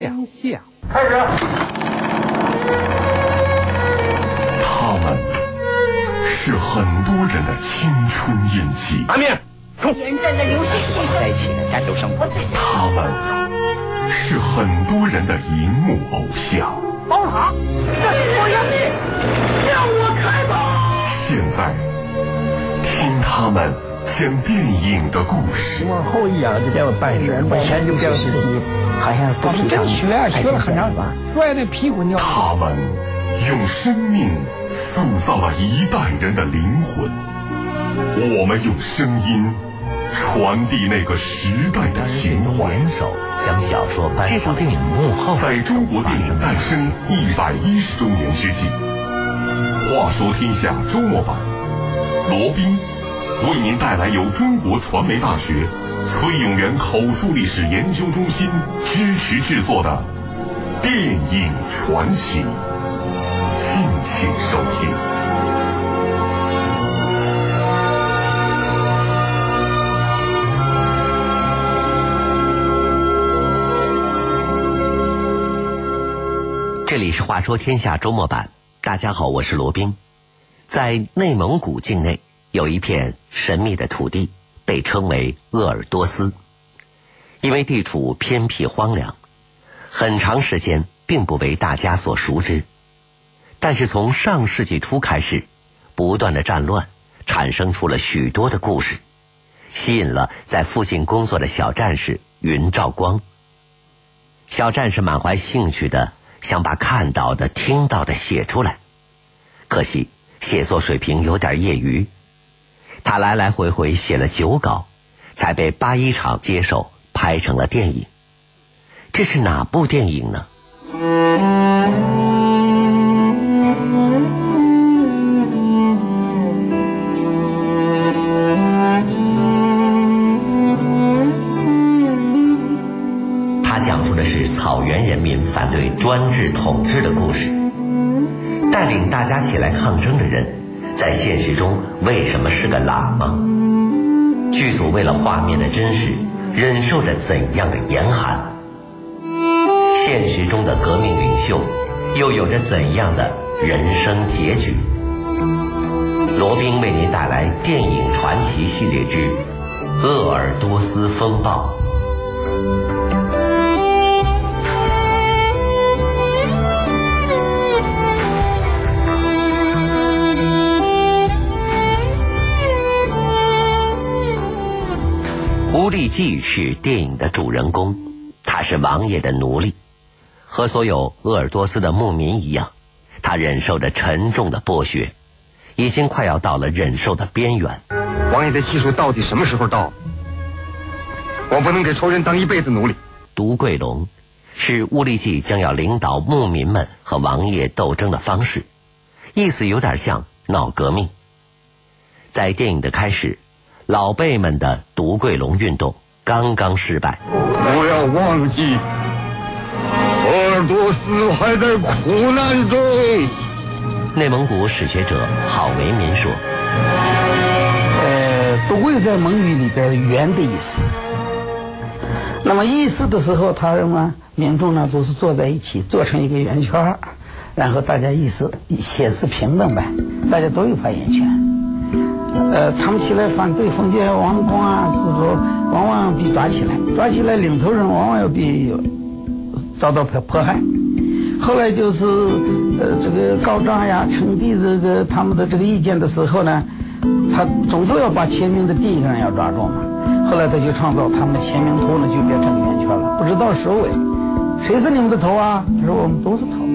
天下，开始。他们是很多人的青春印记，拿命，冲！点赞的流水线在一起的战斗生活。他们是很多人的荧幕偶像。包好，这是我要你，向我开炮！现在，听他们讲电影的故事。往后一仰就叫半身，我前就叫实习，好像不提倡学啊，学了很长，摔那屁股尿。他们用生命塑造了一代人的灵魂，我们用声音传递那个时代的情怀。联手将小说搬上电影幕后，在中国电影诞生一百一十周年之际，话说天下周末版，罗宾为您带来由中国传媒大学崔永元口述历史研究中心支持制作的电影传奇，敬请收听。这里是《话说天下》周末版，大家好，我是罗宾。在内蒙古境内有一片神秘的土地，被称为鄂尔多斯。因为地处偏僻荒凉，很长时间并不为大家所熟知。但是从上世纪初开始，不断的战乱产生出了许多的故事，吸引了在附近工作的小战士云兆光。小战士满怀兴趣的想把看到的、听到的写出来，可惜写作水平有点业余。他来来回回写了九稿，才被八一厂接手拍成了电影。这是哪部电影呢？他讲述的是草原人民反对专制统治的故事。带领大家起来抗争的人，在现实中为什么是个喇嘛？剧组为了画面的真实，忍受着怎样的严寒？现实中的革命领袖，又有着怎样的人生结局？罗宾为您带来电影传奇系列之《鄂尔多斯风暴》。乌力季是电影的主人公，他是王爷的奴隶，和所有鄂尔多斯的牧民一样，他忍受着沉重的剥削，已经快要到了忍受的边缘。王爷的气数到底什么时候到？我不能给仇人当一辈子奴隶。独桂龙是乌力季将要领导牧民们和王爷斗争的方式，意思有点像闹革命。在电影的开始。老辈们的独桂龙运动刚刚失败。不要忘记，鄂尔多斯还在苦难中。内蒙古史学者郝维民说：“呃，独桂在蒙语里边‘圆’的意思。那么意思的时候，他什么民众呢都是坐在一起，做成一个圆圈，然后大家意思显示平等呗，大家都有发言权。”呃，他们起来反对封建王公啊时候，往往被抓起来，抓起来领头人往往要被遭到迫迫害。后来就是呃这个告状呀、称帝这个他们的这个意见的时候呢，他总是要把签名的第一个人要抓住嘛。后来他就创造他们的签名头呢就变成圆圈了，不知道首尾，谁是你们的头啊？他说我们都是头。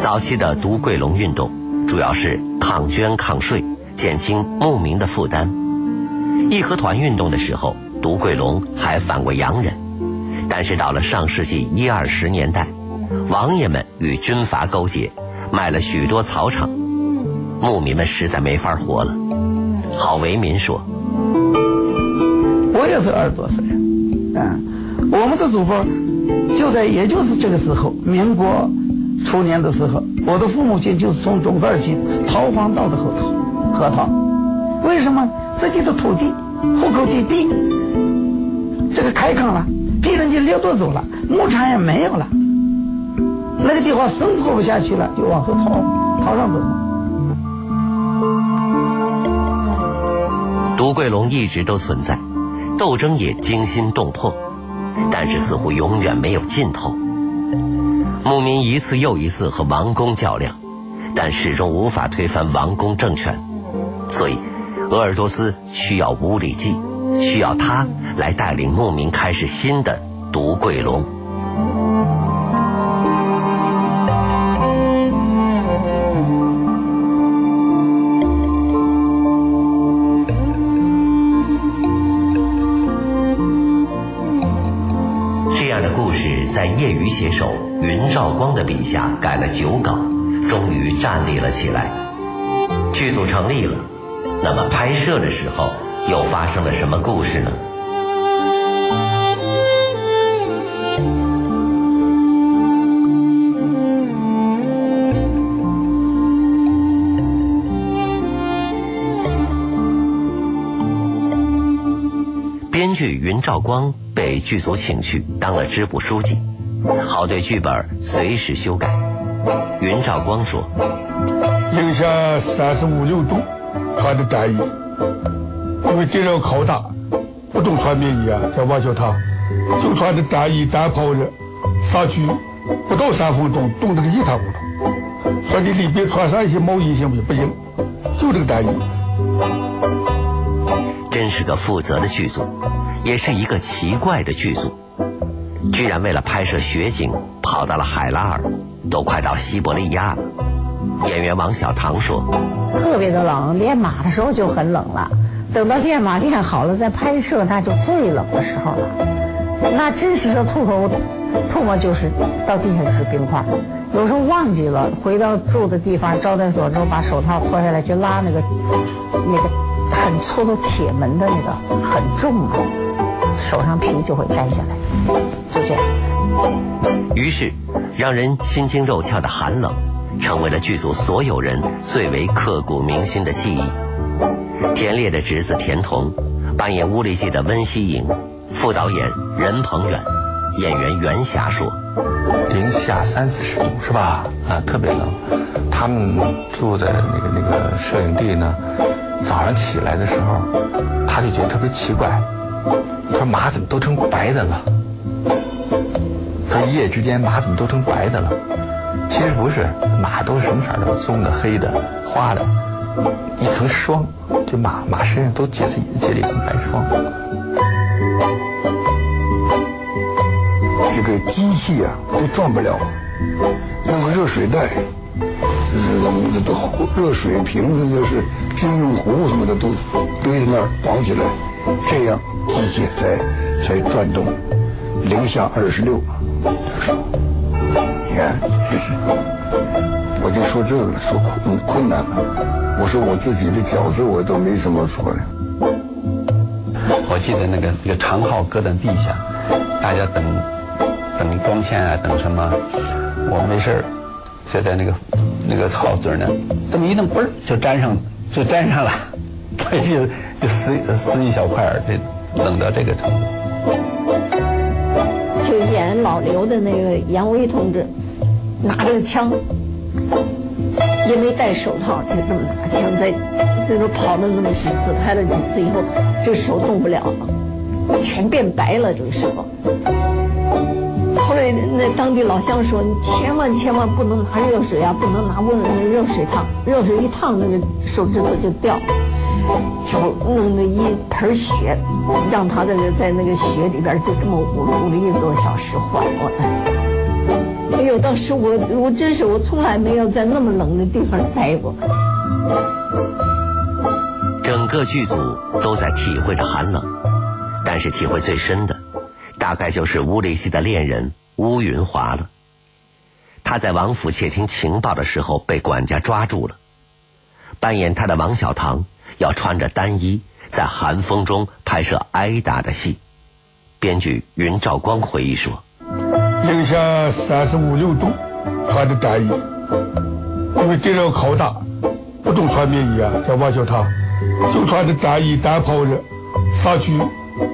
早期的独桂龙运动。主要是抗捐抗税，减轻牧民的负担。义和团运动的时候，独桂龙还反过洋人。但是到了上世纪一二十年代，王爷们与军阀勾结，卖了许多草场，牧民们实在没法活了。郝维民说：“我也是二十多岁，嗯，我们的祖辈就在也就是这个时候，民国初年的时候。”我的父母亲就是从中段去逃荒到的河套，河套，为什么自己的土地、户口地币，这个开垦了，别人就掠夺走了，牧场也没有了，那个地方生活不下去了，就往后逃，逃上走。独桂龙一直都存在，斗争也惊心动魄，但是似乎永远没有尽头。牧民一次又一次和王公较量，但始终无法推翻王公政权，所以鄂尔多斯需要乌里季，需要他来带领牧民开始新的独贵龙。携手云兆光的笔下改了九稿，终于站立了起来。剧组成立了，那么拍摄的时候又发生了什么故事呢？编剧云兆光被剧组请去当了支部书记，好对剧本随时修改。云兆光说：“零下三十五六度，穿的单衣，因为敌人靠打，不懂穿棉衣啊，在瓦小塔就穿着单衣单袍子，上去不到三分钟，冻得个一塌糊涂。说你里边穿上一些毛衣行不行？不行，就这个单衣。真是个负责的剧组，也是一个奇怪的剧组，居然为了拍摄雪景跑到了海拉尔，都快到西伯利亚了。演员王小棠说：“特别的冷，练马的时候就很冷了，等到练马练好了再拍摄，那就最冷的时候了。那真是说吐口吐沫就是到地下就是冰块，有时候忘记了，回到住的地方招待所之后，把手套脱下来去拉那个那个很粗的铁门的那个很重啊，手上皮就会摘下来，就这样。于是，让人心惊肉跳的寒冷，成为了剧组所有人最为刻骨铭心的记忆。田烈的侄子田童扮演乌力记的温西营，副导演任鹏远，演员袁霞说：“零下三四十度是吧？啊，特别冷。他们住在那个那个摄影地呢，早上起来的时候，他就觉得特别奇怪，他说马怎么都成白的了？他一夜之间马怎么都成白的了？其实不是，马都是什么色的？棕的、黑的、花的，一层霜，这马马身上都结自己结了一层白霜。这个机器啊都转不了，弄个热水袋，就是冷的都热水瓶子，就是军用壶什么的都堆在那儿绑起来，这样机器才才转动。零下二十六，你看，这是，我就说这个了，说困困难了。我说我自己的饺子我都没什么说的。我记得那个那个长号搁在地下，大家等等光线啊，等什么？我没事儿，就在那个那个号嘴那，这么一弄，嘣儿就粘上，就粘上了，它 就就撕撕一小块儿，这冷到这个程度。老刘的那个杨威同志，拿着枪，也没戴手套，就这么拿枪在在那跑了那么几次，拍了几次以后，这手动不了了，全变白了，这个手。后来那当地老乡说：“你千万千万不能拿热水啊，不能拿温热水烫，热水一烫，那个手指头就掉。”就弄了一盆雪，让他在在那个雪里边就这么捂捂了一个多小时，缓过来。哎呦，当时我我真是我从来没有在那么冷的地方待过。整个剧组都在体会着寒冷，但是体会最深的，大概就是乌力西的恋人乌云华了。他在王府窃听情报的时候被管家抓住了，扮演他的王小棠。要穿着单衣在寒风中拍摄挨打的戏，编剧云兆光回忆说：“零下三十五六度，穿着单衣，因为敌人靠打，不都穿棉衣啊，在瓦小塔就穿着单衣单袍子，上去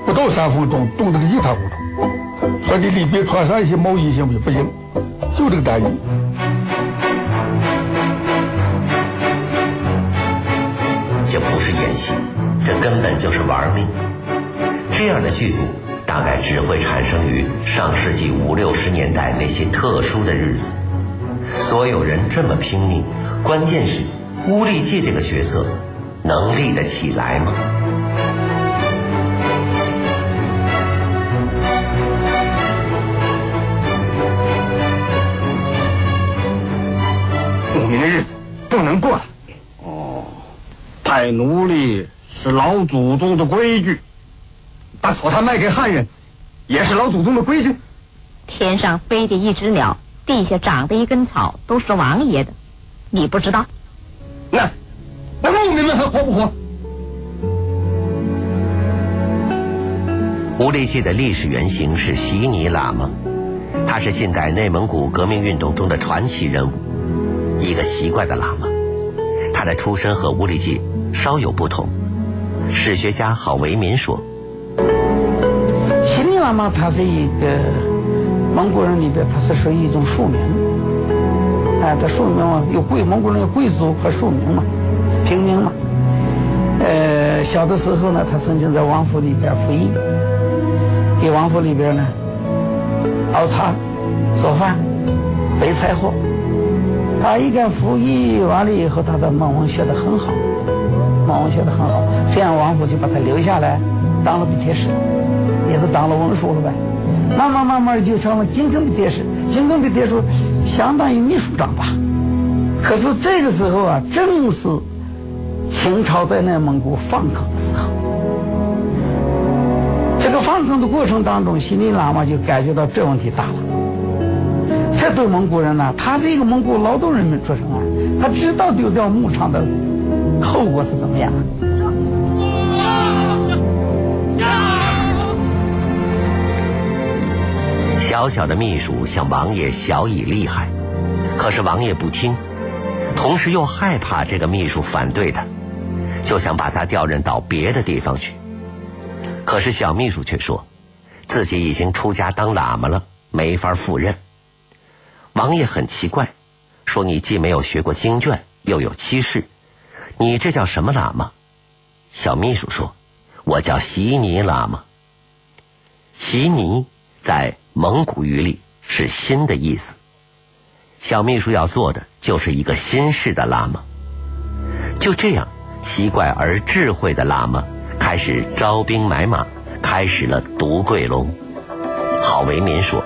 不到三分钟，冻得个一塌糊涂。说你里边穿上一些毛衣行不行？不行，就这个单衣。这不是演戏，这根本就是玩命。这样的剧组大概只会产生于上世纪五六十年代那些特殊的日子。所有人这么拼命，关键是乌力记这个角色能立得起来吗？牧民的日子不能过了。哦，太奴隶是老祖宗的规矩，把草炭卖给汉人，也是老祖宗的规矩。天上飞的一只鸟，地下长的一根草，都是王爷的，你不知道？那那牧民们还活不活？乌力记的历史原型是悉尼喇嘛，他是近代内蒙古革命运动中的传奇人物，一个奇怪的喇嘛。他的出身和乌力记稍有不同。史学家郝维民说：“悉尼喇嘛他是一个蒙古人里边，他是属于一种庶民。哎，他庶民嘛，有贵蒙古人有贵族和庶民嘛，平民嘛。呃，小的时候呢，他曾经在王府里边服役。”给王府里边呢熬茶、做饭、备菜货。他一干服役完了以后，他的蒙文学得很好，文学的很好。这样王府就把他留下来，当了笔帖使，也是当了文书了呗。慢慢慢慢就成了京更笔帖使，京更笔帖使相当于秘书长吧。可是这个时候啊，正是清朝在内蒙古放坑的时候。这个放坑的过程当中，悉尼喇嘛就感觉到这问题大了。这对蒙古人呢，他是一个蒙古劳动人民出身啊，他知道丢掉牧场的后果是怎么样。小小的秘书向王爷小以厉害，可是王爷不听，同时又害怕这个秘书反对他，就想把他调任到别的地方去。可是小秘书却说，自己已经出家当喇嘛了，没法赴任。王爷很奇怪，说：“你既没有学过经卷，又有妻室，你这叫什么喇嘛？”小秘书说：“我叫席尼喇嘛。席尼在蒙古语里是新的意思。小秘书要做的就是一个新式的喇嘛。就这样，奇怪而智慧的喇嘛。”开始招兵买马，开始了独贵龙。郝维民说：“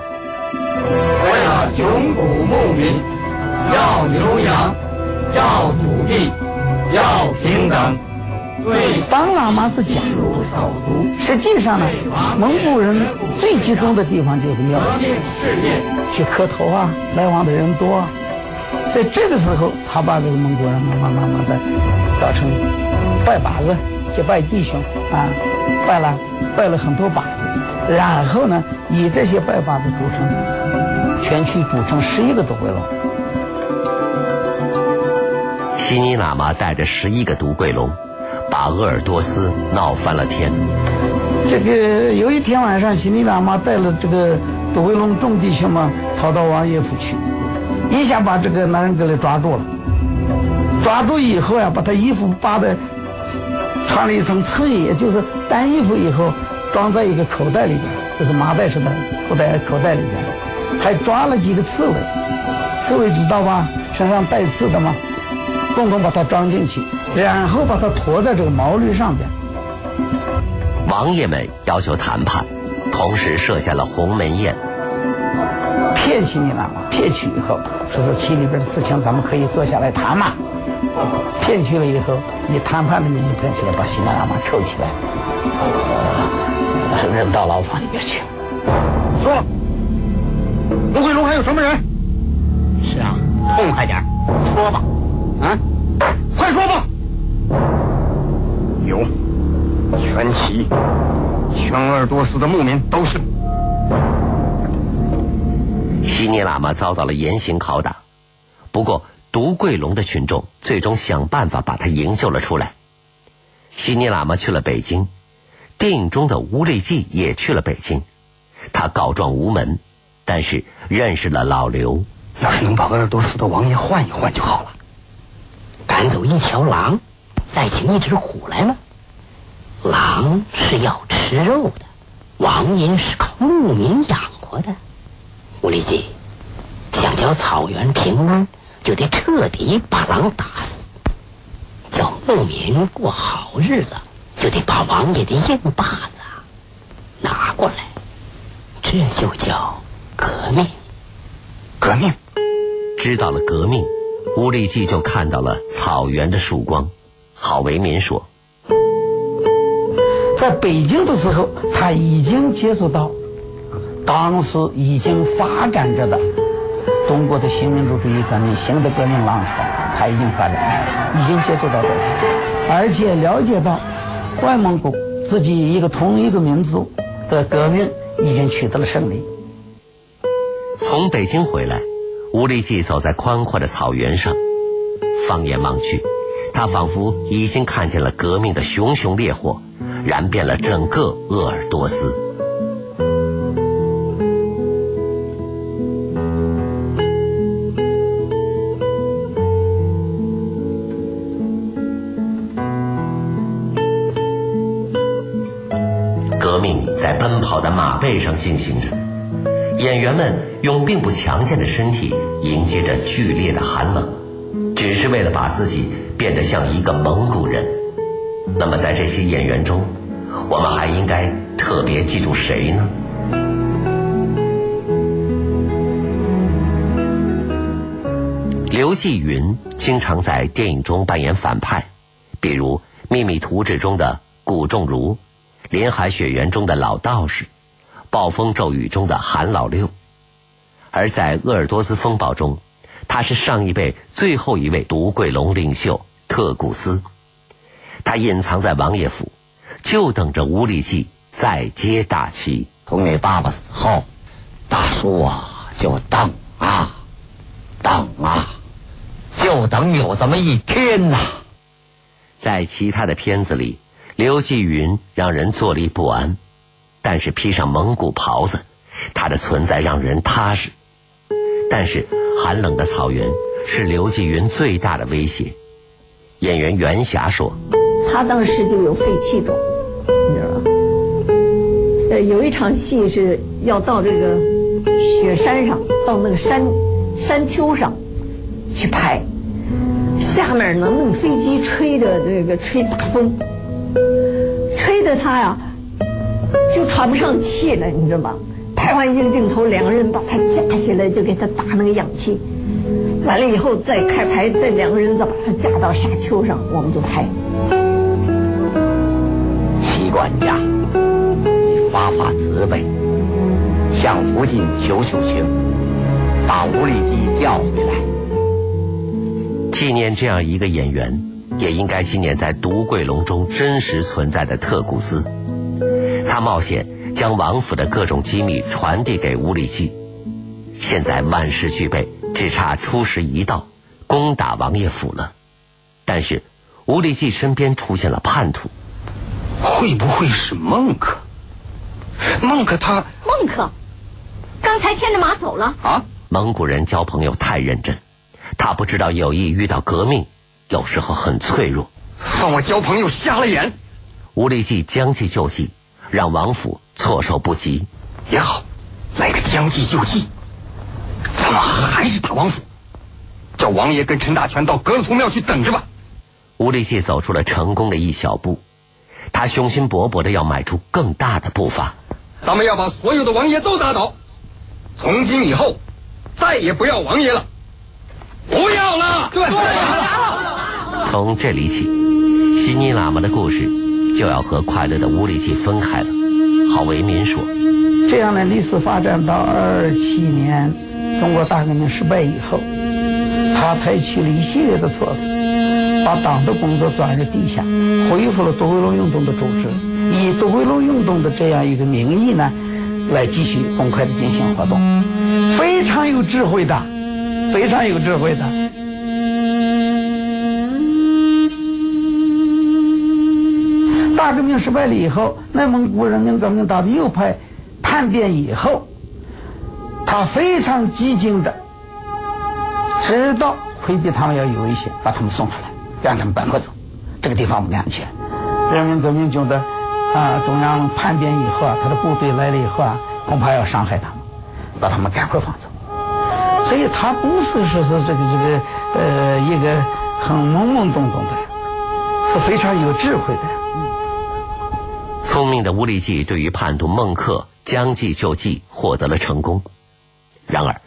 我要穷苦牧民，要牛羊，要土地，要平等。对，当喇嘛是假，实际上呢，蒙古人最集中的地方就是庙里，去磕头啊，来往的人多。在这个时候，他把这个蒙古人慢慢慢慢的搞成拜把子。”结拜弟兄啊，拜了拜了很多把子，然后呢，以这些拜把子组成全区组成十一个多回龙。悉尼喇嘛带着十一个独桂龙，把鄂尔多斯闹翻了天。这个有一天晚上，悉尼喇嘛带了这个独桂龙众弟兄们逃到王爷府去，一下把这个男人给来抓住了。抓住以后呀，把他衣服扒的。穿了一层衬衣，就是单衣服，以后装在一个口袋里边，就是麻袋似的口袋，口袋里边还抓了几个刺猬，刺猬知道吧？身上带刺的嘛，共同把它装进去，然后把它驮在这个毛驴上边。王爷们要求谈判，同时设下了鸿门宴，骗取你了嘛？骗取以后，说是妻里边的事情，咱们可以坐下来谈嘛。骗去了以后，以谈判的名义骗去了，把西南喇嘛扣起来，呃，扔到牢房里边去。说，卢桂龙还有什么人？是啊，痛快点全旗、全鄂尔多斯的牧民都是。悉尼喇嘛遭到了严刑拷打，不过。独贵龙的群众最终想办法把他营救了出来。悉尼喇嘛去了北京，电影中的吴立记也去了北京，他告状无门，但是认识了老刘。要是能把鄂尔多斯的王爷换一换就好了。赶走一条狼，再请一只虎来吗？狼是要吃肉的，王爷是靠牧民养活的。吴立记想叫草原平安，就得彻底把狼打死；叫牧民过好日子，就得把王爷的硬把子拿过来。这就叫革命，革命。知道了革命，吴立记就看到了草原的曙光。郝为民说，在北京的时候，他已经接触到当时已经发展着的中国的新民主主义革命、新的革命浪潮，他已经发展，已经接触到这个，而且了解到外蒙古自己一个同一个民族的革命已经取得了胜利。从北京回来。吴立记走在宽阔的草原上，放眼望去，他仿佛已经看见了革命的熊熊烈火，燃遍了整个鄂尔多斯。革命在奔跑的马背上进行着。演员们用并不强健的身体迎接着剧烈的寒冷，只是为了把自己变得像一个蒙古人。那么，在这些演员中，我们还应该特别记住谁呢？刘继云经常在电影中扮演反派，比如《秘密图纸》中的古仲如，《林海雪原》中的老道士。暴风骤雨中的韩老六，而在鄂尔多斯风暴中，他是上一辈最后一位独贵龙领袖特古斯，他隐藏在王爷府，就等着吴立记再接大旗。从你爸爸死后，大叔啊，就等啊，等啊，就等有这么一天呐。在其他的片子里，刘继云让人坐立不安。但是披上蒙古袍子，他的存在让人踏实。但是寒冷的草原是刘继云最大的威胁。演员袁霞说：“他当时就有肺气肿，你知道吧？呃，有一场戏是要到这个雪山上，到那个山山丘上去拍，下面呢那个飞机吹着这个吹大风，吹的他呀。”就喘不上气了，你知道吗？拍完一个镜头，两个人把他架起来，就给他打那个氧气。完了以后再开拍，再两个人再把他架到沙丘上，我们就拍。家，你发发慈悲，向福晋求求情，把吴立基叫回来。纪念这样一个演员，也应该纪念在独桂龙中真实存在的特古斯。他冒险将王府的各种机密传递给吴立基，现在万事俱备，只差出师一道，攻打王爷府了。但是，吴立基身边出现了叛徒，会不会是孟克？孟克他孟克，刚才牵着马走了啊！蒙古人交朋友太认真，他不知道友谊遇到革命，有时候很脆弱。算我交朋友瞎了眼。吴立基将计就计。让王府措手不及，也好，来个将计就计。咱们还是打王府，叫王爷跟陈大全到格勒图庙去等着吧。吴立谢走出了成功的一小步，他雄心勃勃的要迈出更大的步伐。咱们要把所有的王爷都打倒，从今以后再也不要王爷了，不要了。对。从这里起，悉尼喇嘛的故事。就要和快乐的乌力记分开了。郝维民说：“这样的历史发展到二七年，中国大革命失败以后，他采取了一系列的措施，把党的工作转入地下，恢复了独桂龙运动的组织，以独桂龙运动的这样一个名义呢，来继续公开的进行活动，非常有智慧的，非常有智慧的。”大革命失败了以后，内蒙古人民革命党的右派叛变以后，他非常激进的，知道回避他们要有危险，把他们送出来，让他们赶快走，这个地方不安全。人民革命军的啊中央叛变以后啊，他的部队来了以后啊，恐怕要伤害他们，把他们赶快放走。所以他不是说是这个这个呃一个很懵懵懂懂的人，是非常有智慧的。聪明的乌力济对于叛徒孟克将计就计，获得了成功。然而，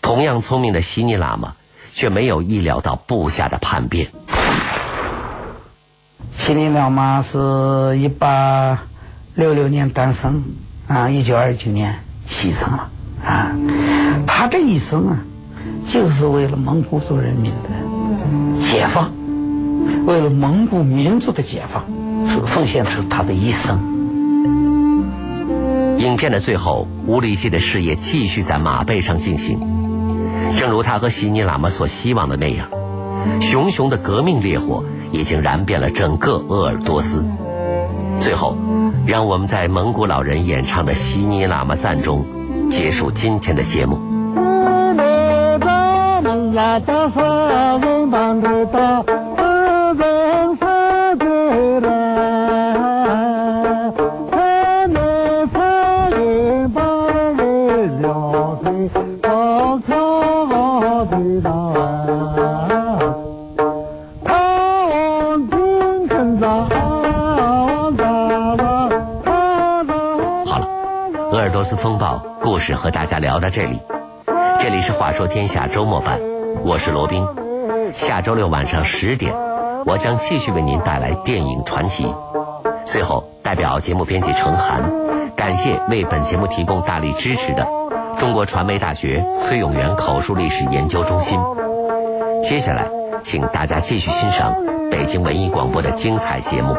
同样聪明的西尼喇嘛却没有意料到部下的叛变。锡尼喇嘛是一八六六年诞生，啊，一九二九年牺牲了，啊，他这一生啊，就是为了蒙古族人民的解放，为了蒙古民族的解放，奉献出他的一生。影片的最后，乌力西的事业继续在马背上进行，正如他和西尼喇嘛所希望的那样，熊熊的革命烈火已经燃遍了整个鄂尔多斯。最后，让我们在蒙古老人演唱的悉尼喇嘛赞中结束今天的节目。事和大家聊到这里，这里是话说天下周末版，我是罗宾。下周六晚上十点，我将继续为您带来电影传奇。最后，代表节目编辑程涵，感谢为本节目提供大力支持的中国传媒大学崔永元口述历史研究中心。接下来，请大家继续欣赏北京文艺广播的精彩节目。